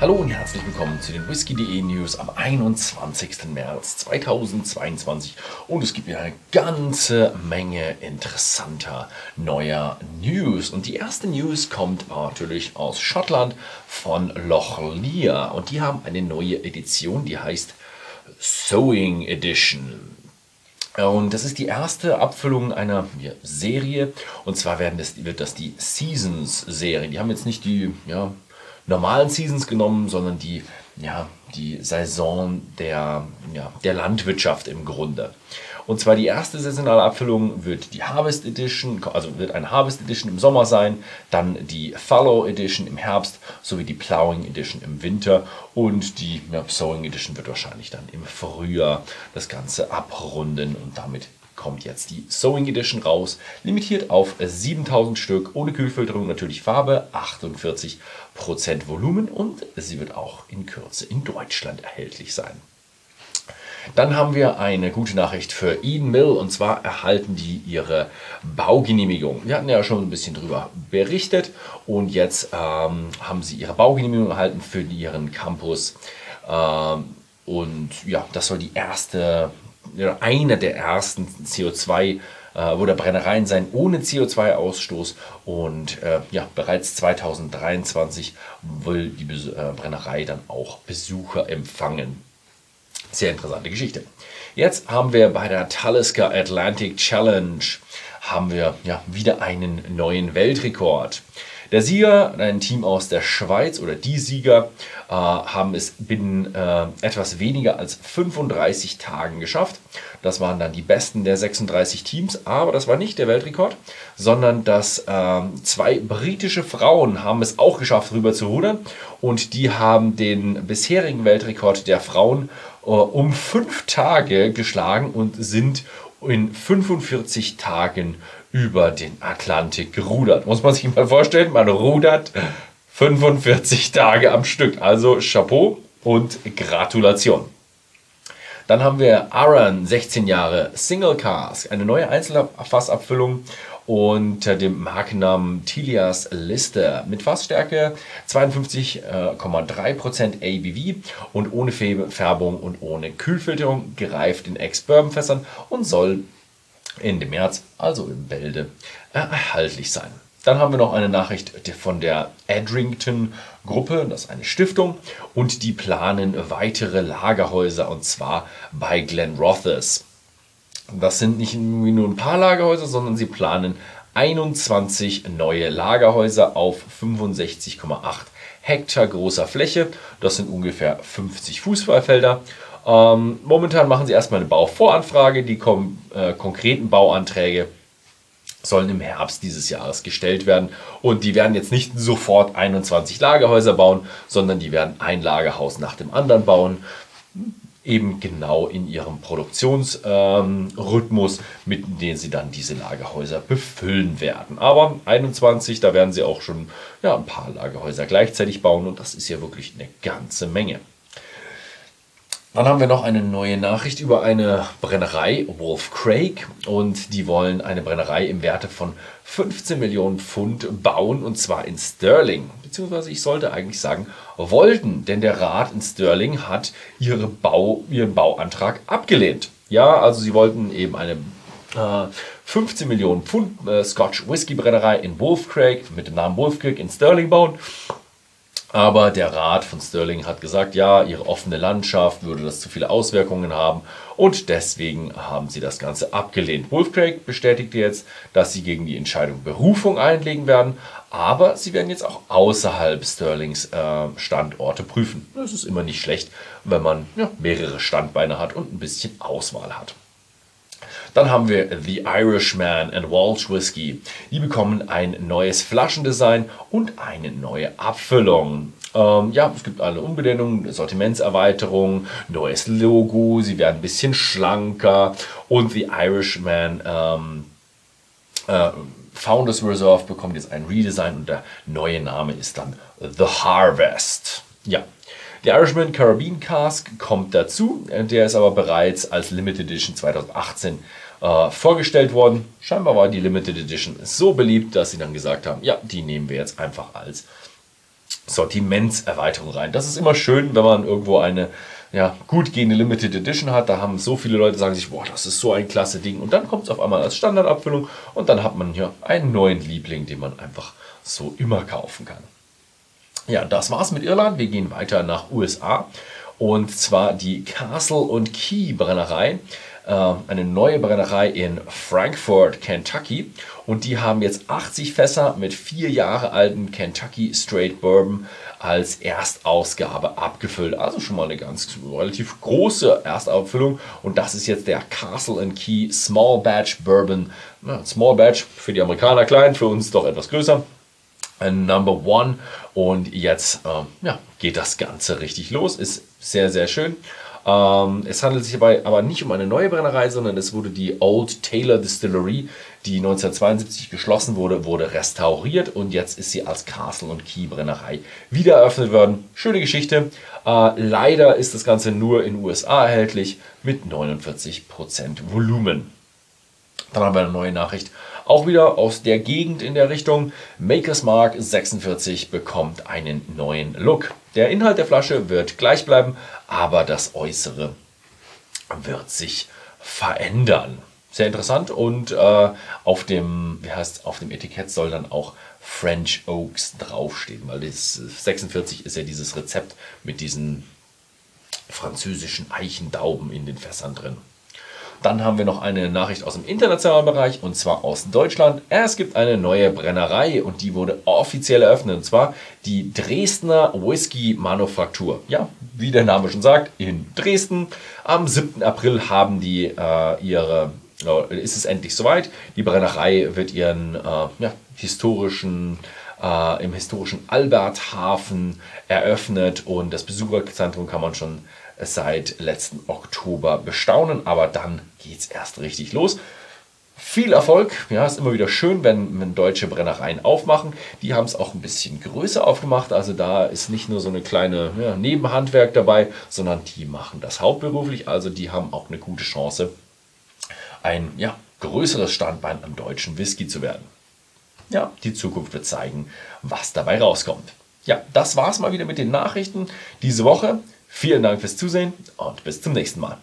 Hallo und herzlich willkommen zu den Whisky.de News am 21. März 2022 und es gibt wieder eine ganze Menge interessanter neuer News und die erste News kommt natürlich aus Schottland von Loch Lear und die haben eine neue Edition, die heißt Sewing Edition. Und das ist die erste Abfüllung einer Serie. Und zwar werden das, wird das die Seasons-Serie. Die haben jetzt nicht die ja, normalen Seasons genommen, sondern die, ja, die Saison der, ja, der Landwirtschaft im Grunde. Und zwar die erste saisonale Abfüllung wird die Harvest Edition, also wird eine Harvest Edition im Sommer sein, dann die Fallow Edition im Herbst sowie die Plowing Edition im Winter und die ja, Sowing Edition wird wahrscheinlich dann im Frühjahr das Ganze abrunden und damit kommt jetzt die Sewing Edition raus, limitiert auf 7000 Stück, ohne Kühlfilterung, natürlich Farbe, 48% Volumen und sie wird auch in Kürze in Deutschland erhältlich sein. Dann haben wir eine gute Nachricht für Eden Mill und zwar erhalten die ihre Baugenehmigung. Wir hatten ja schon ein bisschen darüber berichtet und jetzt ähm, haben sie ihre Baugenehmigung erhalten für ihren Campus. Ähm, und ja, das soll die erste einer der ersten CO2 äh, oder Brennereien sein ohne CO2-Ausstoß. Und äh, ja, bereits 2023 will die Bes äh, Brennerei dann auch Besucher empfangen. Sehr interessante Geschichte. Jetzt haben wir bei der Talisker Atlantic Challenge haben wir ja wieder einen neuen Weltrekord. Der Sieger, ein Team aus der Schweiz oder die Sieger, äh, haben es binnen äh, etwas weniger als 35 Tagen geschafft. Das waren dann die besten der 36 Teams, aber das war nicht der Weltrekord, sondern dass äh, zwei britische Frauen haben es auch geschafft, rüber zu rudern und die haben den bisherigen Weltrekord der Frauen äh, um fünf Tage geschlagen und sind in 45 Tagen über den Atlantik gerudert. Muss man sich mal vorstellen, man rudert 45 Tage am Stück. Also Chapeau und Gratulation. Dann haben wir Aaron, 16 Jahre, Single Cask, eine neue Einzelfassabfüllung unter dem Markennamen Tilias Liste mit Fassstärke 52,3% ABV und ohne Färbung und ohne Kühlfilterung gereift in Ex-Bourbon-Fässern und soll Ende März, also im Bälde, erhaltlich sein. Dann haben wir noch eine Nachricht von der Edrington Gruppe, das ist eine Stiftung, und die planen weitere Lagerhäuser und zwar bei Glen Rothes. Das sind nicht nur ein paar Lagerhäuser, sondern sie planen 21 neue Lagerhäuser auf 65,8 Hektar großer Fläche. Das sind ungefähr 50 Fußballfelder. Ähm, momentan machen sie erstmal eine Bauvoranfrage. Die kom äh, konkreten Bauanträge sollen im Herbst dieses Jahres gestellt werden. Und die werden jetzt nicht sofort 21 Lagerhäuser bauen, sondern die werden ein Lagerhaus nach dem anderen bauen eben genau in ihrem Produktionsrhythmus, ähm, mit dem sie dann diese Lagerhäuser befüllen werden. Aber 21, da werden sie auch schon ja, ein paar Lagerhäuser gleichzeitig bauen und das ist ja wirklich eine ganze Menge. Dann haben wir noch eine neue Nachricht über eine Brennerei, Wolf Craig, und die wollen eine Brennerei im Werte von 15 Millionen Pfund bauen, und zwar in Sterling. Beziehungsweise ich sollte eigentlich sagen, wollten, denn der Rat in Sterling hat ihre Bau, ihren Bauantrag abgelehnt. Ja, also sie wollten eben eine äh, 15 Millionen Pfund äh, Scotch Whisky Brennerei in Wolf Craig mit dem Namen Wolf Craig in Sterling bauen. Aber der Rat von Sterling hat gesagt, ja, ihre offene Landschaft würde das zu viele Auswirkungen haben und deswegen haben sie das Ganze abgelehnt. Wolfcraig bestätigte jetzt, dass sie gegen die Entscheidung Berufung einlegen werden, aber sie werden jetzt auch außerhalb Sterlings äh, Standorte prüfen. Das ist immer nicht schlecht, wenn man ja, mehrere Standbeine hat und ein bisschen Auswahl hat. Dann haben wir The Irishman and Walsh Whiskey. Die bekommen ein neues Flaschendesign und eine neue Abfüllung. Ähm, ja, es gibt eine Umbenennung, Sortimentserweiterung, neues Logo, sie werden ein bisschen schlanker und The Irishman ähm, äh, Founders Reserve bekommt jetzt ein Redesign und der neue Name ist dann The Harvest. Ja, der Irishman Caribbean Cask kommt dazu, der ist aber bereits als Limited Edition 2018 äh, vorgestellt worden. Scheinbar war die Limited Edition so beliebt, dass sie dann gesagt haben, ja, die nehmen wir jetzt einfach als Sortimentserweiterung rein. Das ist immer schön, wenn man irgendwo eine ja, gut gehende Limited Edition hat. Da haben so viele Leute sagen sich, boah, das ist so ein klasse Ding. Und dann kommt es auf einmal als Standardabfüllung und dann hat man hier einen neuen Liebling, den man einfach so immer kaufen kann. Ja, das war's mit Irland. Wir gehen weiter nach USA und zwar die Castle und Key Brennerei. Äh, eine neue Brennerei in Frankfort, Kentucky. Und die haben jetzt 80 Fässer mit vier Jahre alten Kentucky Straight Bourbon als Erstausgabe abgefüllt. Also schon mal eine ganz relativ große Erstauffüllung. Und das ist jetzt der Castle and Key Small Batch Bourbon. Small Batch für die Amerikaner klein, für uns doch etwas größer. Number One. Und jetzt äh, ja, geht das Ganze richtig los. Ist sehr, sehr schön. Ähm, es handelt sich hierbei aber nicht um eine neue Brennerei, sondern es wurde die Old Taylor Distillery, die 1972 geschlossen wurde, wurde restauriert und jetzt ist sie als Castle und Key Brennerei wieder eröffnet worden. Schöne Geschichte. Äh, leider ist das Ganze nur in USA erhältlich mit 49% Volumen. Dann haben wir eine neue Nachricht auch wieder aus der Gegend in der Richtung. Makers Mark 46 bekommt einen neuen Look. Der Inhalt der Flasche wird gleich bleiben, aber das Äußere wird sich verändern. Sehr interessant und äh, auf, dem, wie heißt, auf dem Etikett soll dann auch French Oaks draufstehen, weil das 46 ist ja dieses Rezept mit diesen französischen Eichendauben in den Fässern drin. Dann haben wir noch eine Nachricht aus dem internationalen Bereich und zwar aus Deutschland. Es gibt eine neue Brennerei und die wurde offiziell eröffnet und zwar die Dresdner Whisky Manufaktur. Ja, wie der Name schon sagt, in Dresden. Am 7. April haben die äh, ihre ist es endlich soweit. Die Brennerei wird ihren äh, ja, historischen äh, im historischen Alberthafen eröffnet und das Besucherzentrum kann man schon seit letzten Oktober bestaunen, aber dann geht es erst richtig los. Viel Erfolg, ja, ist immer wieder schön, wenn, wenn deutsche Brennereien aufmachen. Die haben es auch ein bisschen größer aufgemacht, also da ist nicht nur so eine kleine ja, Nebenhandwerk dabei, sondern die machen das hauptberuflich, also die haben auch eine gute Chance, ein ja, größeres Standbein am deutschen Whisky zu werden. Ja, die Zukunft wird zeigen, was dabei rauskommt. Ja, das war's mal wieder mit den Nachrichten diese Woche. Vielen Dank fürs Zusehen und bis zum nächsten Mal.